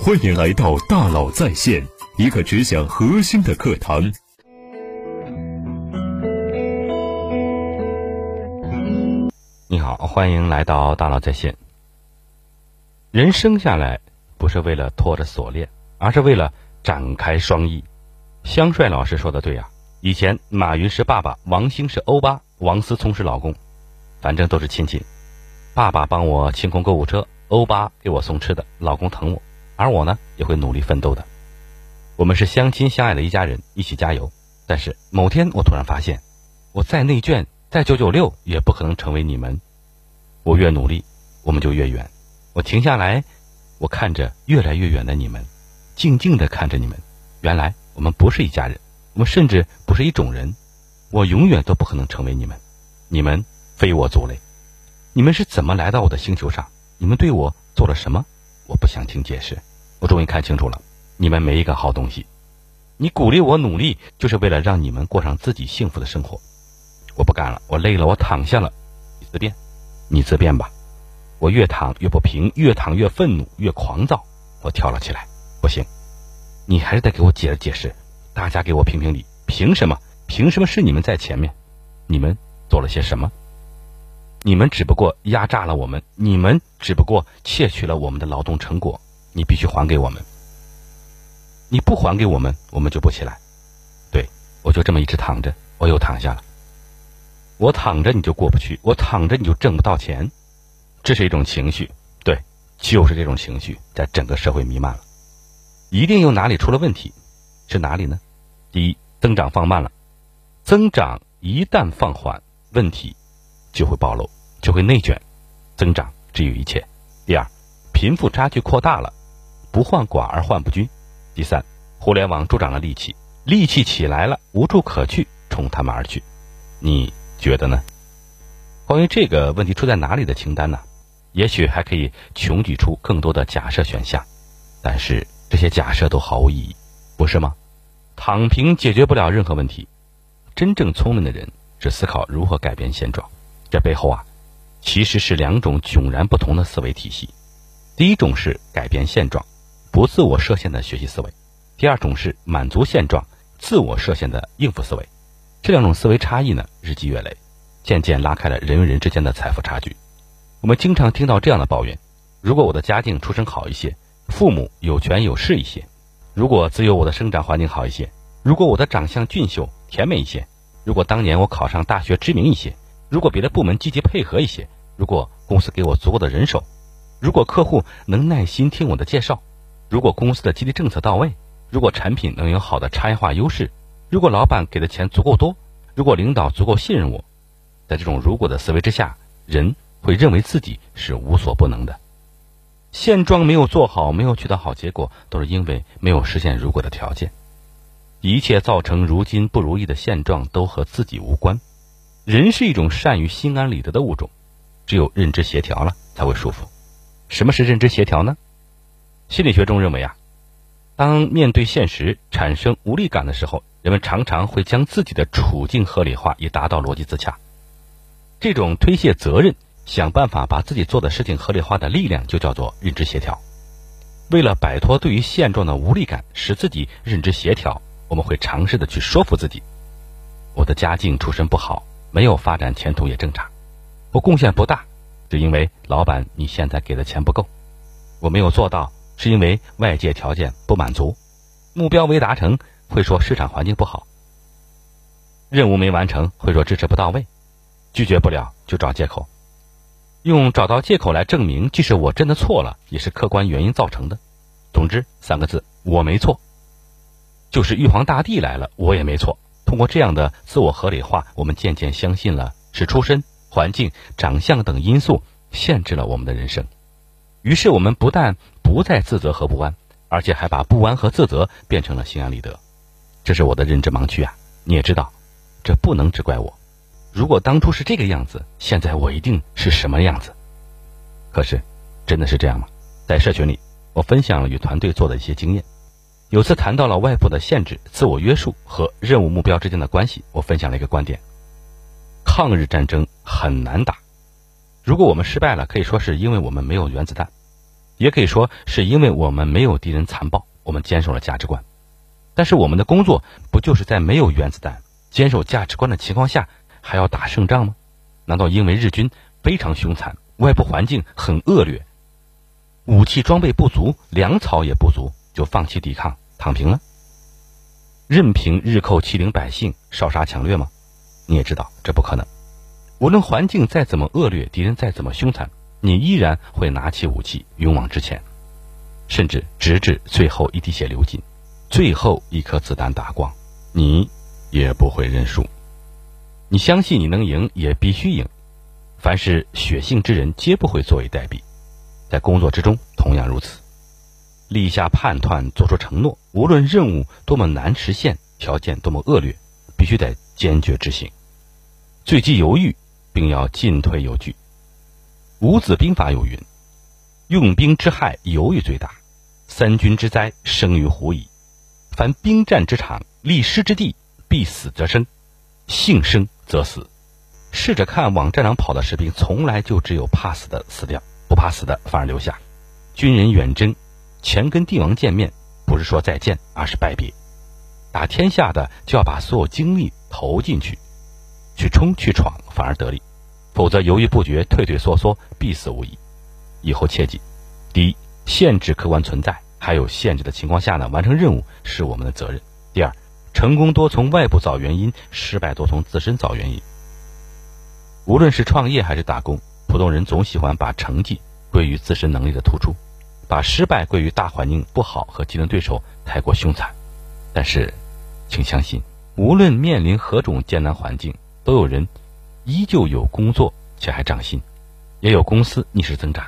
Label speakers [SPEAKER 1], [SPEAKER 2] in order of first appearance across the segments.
[SPEAKER 1] 欢迎来到大佬在线，一个只讲核心的课堂。
[SPEAKER 2] 你好，欢迎来到大佬在线。人生下来不是为了拖着锁链，而是为了展开双翼。香帅老师说的对啊，以前马云是爸爸，王兴是欧巴，王思聪是老公，反正都是亲戚。爸爸帮我清空购物车，欧巴给我送吃的，老公疼我，而我呢也会努力奋斗的。我们是相亲相爱的一家人，一起加油。但是某天我突然发现，我再内卷。再九九六也不可能成为你们。我越努力，我们就越远。我停下来，我看着越来越远的你们，静静的看着你们。原来我们不是一家人，我们甚至不是一种人。我永远都不可能成为你们。你们非我族类。你们是怎么来到我的星球上？你们对我做了什么？我不想听解释。我终于看清楚了，你们没一个好东西。你鼓励我努力，就是为了让你们过上自己幸福的生活。我不干了，我累了，我躺下了。你自便，你自便吧。我越躺越不平，越躺越愤怒，越狂躁。我跳了起来。不行，你还是得给我解释解释。大家给我评评理，凭什么？凭什么是你们在前面？你们做了些什么？你们只不过压榨了我们，你们只不过窃取了我们的劳动成果。你必须还给我们。你不还给我们，我们就不起来。对，我就这么一直躺着，我又躺下了。我躺着你就过不去，我躺着你就挣不到钱，这是一种情绪，对，就是这种情绪在整个社会弥漫了，一定有哪里出了问题，是哪里呢？第一，增长放慢了，增长一旦放缓，问题就会暴露，就会内卷，增长只有一切。第二，贫富差距扩大了，不患寡而患不均。第三，互联网助长了戾气，戾气起来了，无处可去，冲他们而去，你。觉得呢？关于这个问题出在哪里的清单呢？也许还可以穷举出更多的假设选项，但是这些假设都毫无意义，不是吗？躺平解决不了任何问题。真正聪明的人是思考如何改变现状，这背后啊，其实是两种迥然不同的思维体系。第一种是改变现状，不自我设限的学习思维；第二种是满足现状，自我设限的应付思维。这两种思维差异呢，日积月累，渐渐拉开了人与人之间的财富差距。我们经常听到这样的抱怨：如果我的家境出身好一些，父母有权有势一些；如果只有我的生长环境好一些；如果我的长相俊秀甜美一些；如果当年我考上大学知名一些；如果别的部门积极配合一些；如果公司给我足够的人手；如果客户能耐心听我的介绍；如果公司的激励政策到位；如果产品能有好的差异化优势。如果老板给的钱足够多，如果领导足够信任我，在这种如果的思维之下，人会认为自己是无所不能的。现状没有做好，没有取得好结果，都是因为没有实现如果的条件。一切造成如今不如意的现状，都和自己无关。人是一种善于心安理得的物种，只有认知协调了，才会舒服。什么是认知协调呢？心理学中认为啊，当面对现实产生无力感的时候。人们常常会将自己的处境合理化，以达到逻辑自洽。这种推卸责任、想办法把自己做的事情合理化的力量，就叫做认知协调。为了摆脱对于现状的无力感，使自己认知协调，我们会尝试的去说服自己：我的家境出身不好，没有发展前途也正常。我贡献不大，是因为老板你现在给的钱不够。我没有做到，是因为外界条件不满足。目标未达成。会说市场环境不好，任务没完成，会说支持不到位，拒绝不了就找借口，用找到借口来证明，即使我真的错了，也是客观原因造成的。总之三个字，我没错。就是玉皇大帝来了，我也没错。通过这样的自我合理化，我们渐渐相信了是出身、环境、长相等因素限制了我们的人生。于是我们不但不再自责和不安，而且还把不安和自责变成了心安理得。这是我的认知盲区啊！你也知道，这不能只怪我。如果当初是这个样子，现在我一定是什么样子？可是，真的是这样吗？在社群里，我分享了与团队做的一些经验。有次谈到了外部的限制、自我约束和任务目标之间的关系，我分享了一个观点：抗日战争很难打。如果我们失败了，可以说是因为我们没有原子弹；也可以说是因为我们没有敌人残暴，我们坚守了价值观。但是我们的工作不就是在没有原子弹、坚守价值观的情况下还要打胜仗吗？难道因为日军非常凶残，外部环境很恶劣，武器装备不足，粮草也不足，就放弃抵抗，躺平了？任凭日寇欺凌百姓、烧杀抢掠吗？你也知道这不可能。无论环境再怎么恶劣，敌人再怎么凶残，你依然会拿起武器，勇往直前，甚至直至最后一滴血流尽。最后一颗子弹打光，你也不会认输。你相信你能赢，也必须赢。凡是血性之人，皆不会坐以待毙。在工作之中，同样如此。立下判断，做出承诺，无论任务多么难实现，条件多么恶劣，必须得坚决执行。最忌犹豫，并要进退有据。五子兵法有云：“用兵之害，犹豫最大；三军之灾，生于狐疑。”凡兵战之场，立师之地，必死则生，幸生则死。试着看往战场跑的士兵，从来就只有怕死的死掉，不怕死的反而留下。军人远征，前跟帝王见面，不是说再见，而是拜别。打天下的就要把所有精力投进去，去冲去闯，反而得利。否则犹豫不决，退退缩缩，必死无疑。以后切记：第一，限制客观存在。还有限制的情况下呢，完成任务是我们的责任。第二，成功多从外部找原因，失败多从自身找原因。无论是创业还是打工，普通人总喜欢把成绩归于自身能力的突出，把失败归于大环境不好和竞争对手太过凶残。但是，请相信，无论面临何种艰难环境，都有人依旧有工作且还涨薪，也有公司逆势增长。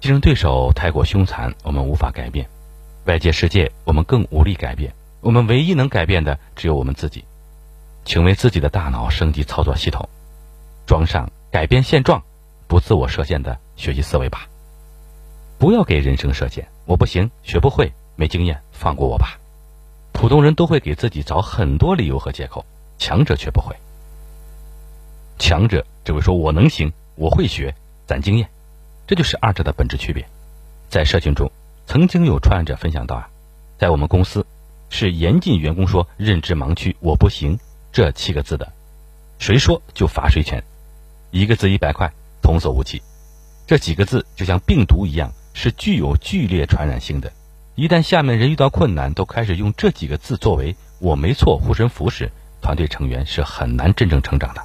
[SPEAKER 2] 竞争对手太过凶残，我们无法改变；外界世界，我们更无力改变。我们唯一能改变的，只有我们自己。请为自己的大脑升级操作系统，装上改变现状、不自我设限的学习思维吧。不要给人生设限，我不行，学不会，没经验，放过我吧。普通人都会给自己找很多理由和借口，强者却不会。强者只会说：“我能行，我会学，攒经验。”这就是二者的本质区别。在社群中，曾经有创业者分享到啊，在我们公司是严禁员工说“认知盲区，我不行”这七个字的，谁说就罚谁钱，一个字一百块，童叟无欺。这几个字就像病毒一样，是具有剧烈传染性的。一旦下面人遇到困难，都开始用这几个字作为“我没错”护身符时，团队成员是很难真正成长的。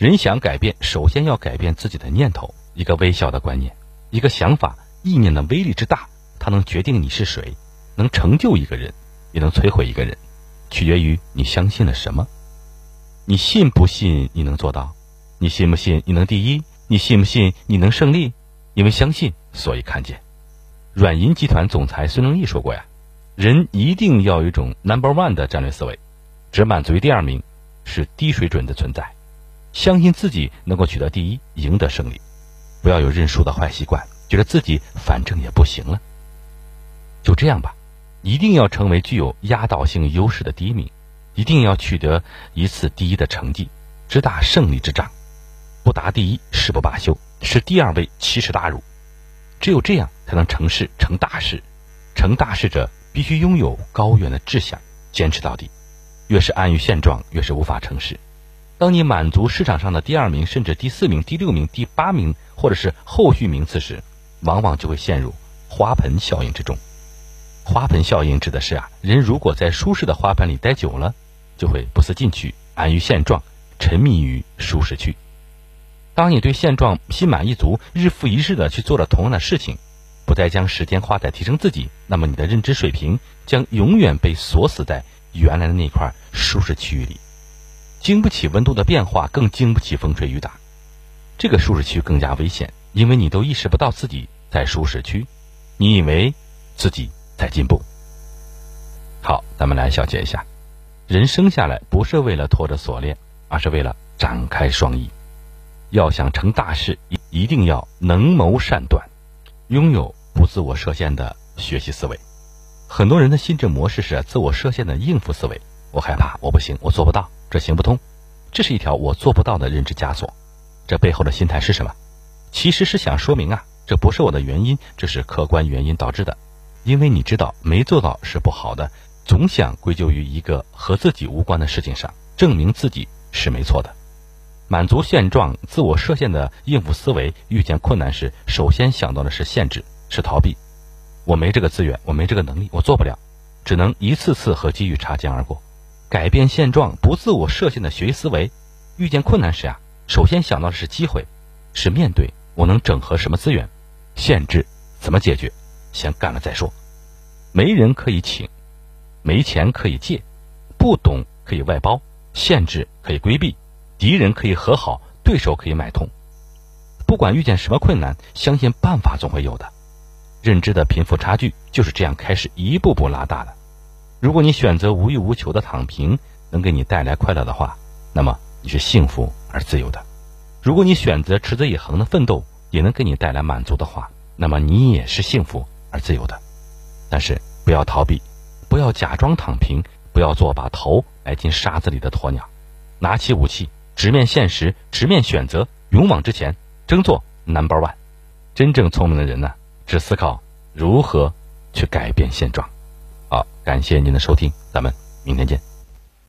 [SPEAKER 2] 人想改变，首先要改变自己的念头。一个微小的观念，一个想法，意念的威力之大，它能决定你是谁，能成就一个人，也能摧毁一个人，取决于你相信了什么。你信不信你能做到？你信不信你能第一？你信不信你能胜利？因为相信，所以看见。软银集团总裁孙正义说过呀：“人一定要有一种 number one 的战略思维，只满足于第二名，是低水准的存在。相信自己能够取得第一，赢得胜利。”不要有认输的坏习惯，觉得自己反正也不行了。就这样吧，一定要成为具有压倒性优势的第一名，一定要取得一次第一的成绩，直打胜利之仗。不达第一，誓不罢休；是第二位，奇耻大辱。只有这样，才能成事成大事。成大事者，必须拥有高远的志向，坚持到底。越是安于现状，越是无法成事。当你满足市场上的第二名，甚至第四名、第六名、第八名，或者是后续名次时，往往就会陷入花盆效应之中。花盆效应指的是啊，人如果在舒适的花盆里待久了，就会不思进取，安于现状，沉迷于舒适区。当你对现状心满意足，日复一日的去做了同样的事情，不再将时间花在提升自己，那么你的认知水平将永远被锁死在原来的那块舒适区域里。经不起温度的变化，更经不起风吹雨打。这个舒适区更加危险，因为你都意识不到自己在舒适区，你以为自己在进步。好，咱们来小结一下：人生下来不是为了拖着锁链，而是为了展开双翼。要想成大事，一一定要能谋善断，拥有不自我设限的学习思维。很多人的心智模式是自我设限的应付思维。我害怕，我不行，我做不到，这行不通，这是一条我做不到的认知枷锁。这背后的心态是什么？其实是想说明啊，这不是我的原因，这是客观原因导致的。因为你知道没做到是不好的，总想归咎于一个和自己无关的事情上，证明自己是没错的。满足现状、自我设限的应付思维，遇见困难时，首先想到的是限制，是逃避。我没这个资源，我没这个能力，我做不了，只能一次次和机遇擦肩而过。改变现状、不自我设限的学习思维，遇见困难时啊，首先想到的是机会，是面对我能整合什么资源，限制怎么解决，先干了再说。没人可以请，没钱可以借，不懂可以外包，限制可以规避。敌人可以和好，对手可以买通。不管遇见什么困难，相信办法总会有的。认知的贫富差距就是这样开始一步步拉大的。如果你选择无欲无求的躺平，能给你带来快乐的话，那么你是幸福而自由的；如果你选择持之以恒的奋斗，也能给你带来满足的话，那么你也是幸福而自由的。但是不要逃避，不要假装躺平，不要做把头埋进沙子里的鸵鸟，拿起武器。直面现实，直面选择，勇往直前，争做 number one。真正聪明的人呢，只思考如何去改变现状。好，感谢您的收听，咱们明天见。